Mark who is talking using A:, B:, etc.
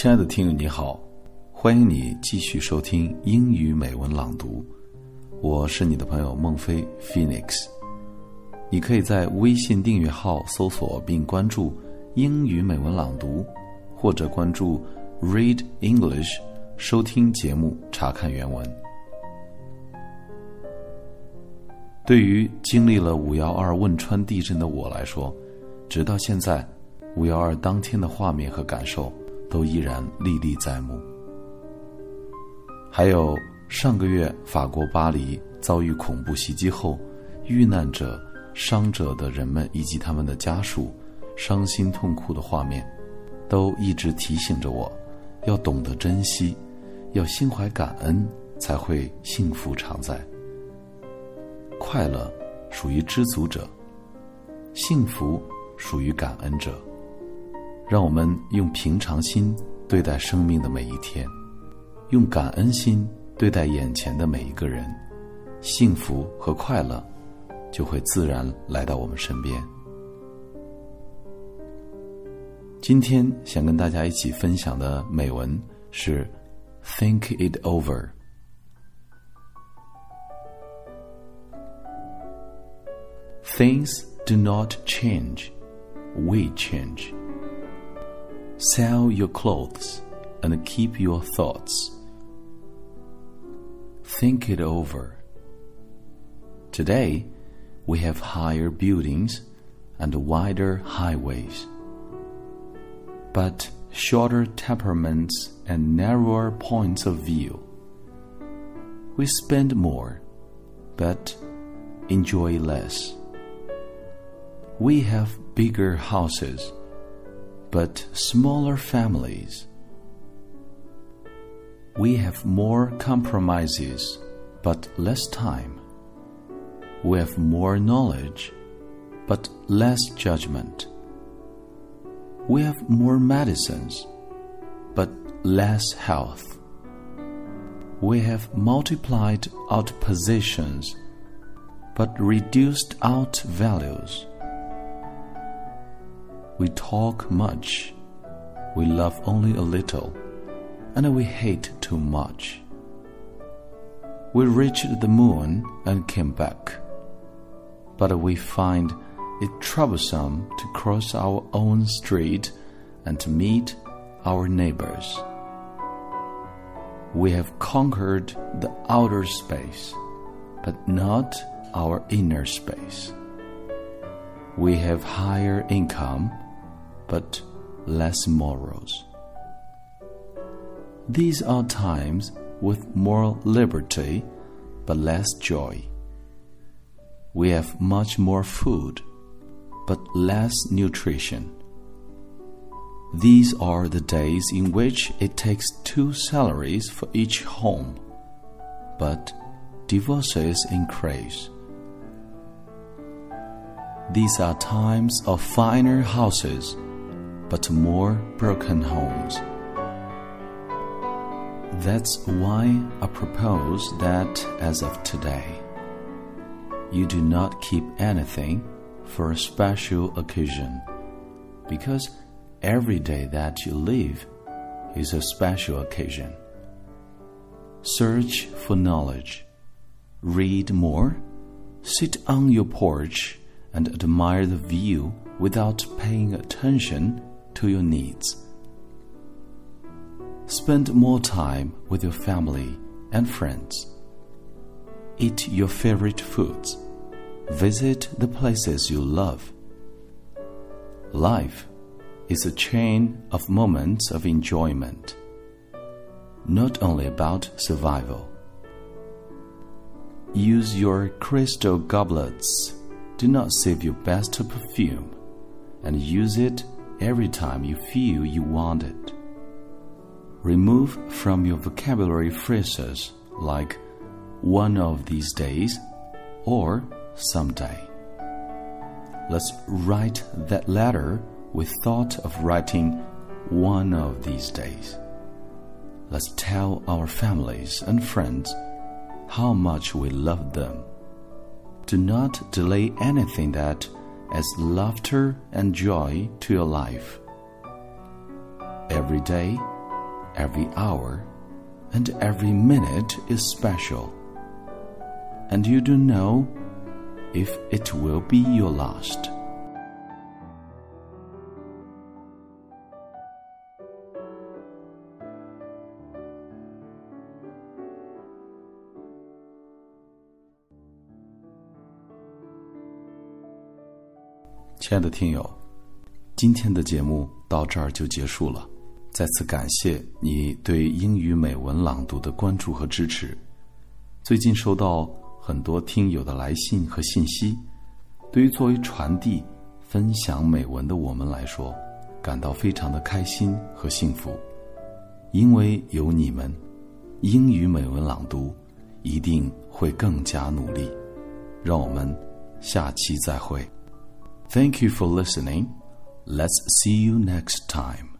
A: 亲爱的听友，你好，欢迎你继续收听英语美文朗读。我是你的朋友孟非 Phoenix。你可以在微信订阅号搜索并关注“英语美文朗读”，或者关注 “Read English” 收听节目查看原文。对于经历了五幺二汶川地震的我来说，直到现在，五幺二当天的画面和感受都依然历历在目。还有上个月法国巴黎遭遇恐怖袭击后，遇难者、伤者的人们以及他们的家属伤心痛哭的画面，都一直提醒着我，要懂得珍惜，要心怀感恩，才会幸福常在。快乐属于知足者，幸福属于感恩者。让我们用平常心对待生命的每一天，用感恩心对待眼前的每一个人，幸福和快乐就会自然来到我们身边。今天想跟大家一起分享的美文是《Think It Over》。Things do not change, we change. Sell your clothes and keep your thoughts. Think it over. Today, we have higher buildings and wider highways, but shorter temperaments and narrower points of view. We spend more, but enjoy less. We have bigger houses, but smaller families. We have more compromises, but less time. We have more knowledge, but less judgment. We have more medicines, but less health. We have multiplied out positions, but reduced out values. We talk much, we love only a little, and we hate too much. We reached the moon and came back, but we find it troublesome to cross our own street and to meet our neighbors. We have conquered the outer space, but not our inner space. We have higher income but less morals. These are times with more liberty but less joy. We have much more food but less nutrition. These are the days in which it takes two salaries for each home, but divorces increase. These are times of finer houses but more broken homes. That's why I propose that as of today, you do not keep anything for a special occasion, because every day that you live is a special occasion. Search for knowledge, read more, sit on your porch and admire the view without paying attention to your needs. Spend more time with your family and friends. Eat your favorite foods. Visit the places you love. Life is a chain of moments of enjoyment, not only about survival. Use your crystal goblets. Do not save your best perfume and use it every time you feel you want it. Remove from your vocabulary phrases like one of these days or someday. Let's write that letter with thought of writing one of these days. Let's tell our families and friends how much we love them. Do not delay anything that as laughter and joy to your life. Every day, every hour and every minute is special. And you don't know if it will be your last. 亲爱的听友，今天的节目到这儿就结束了。再次感谢你对英语美文朗读的关注和支持。最近收到很多听友的来信和信息，对于作为传递、分享美文的我们来说，感到非常的开心和幸福。因为有你们，英语美文朗读一定会更加努力。让我们下期再会。Thank you for listening. Let's see you next time.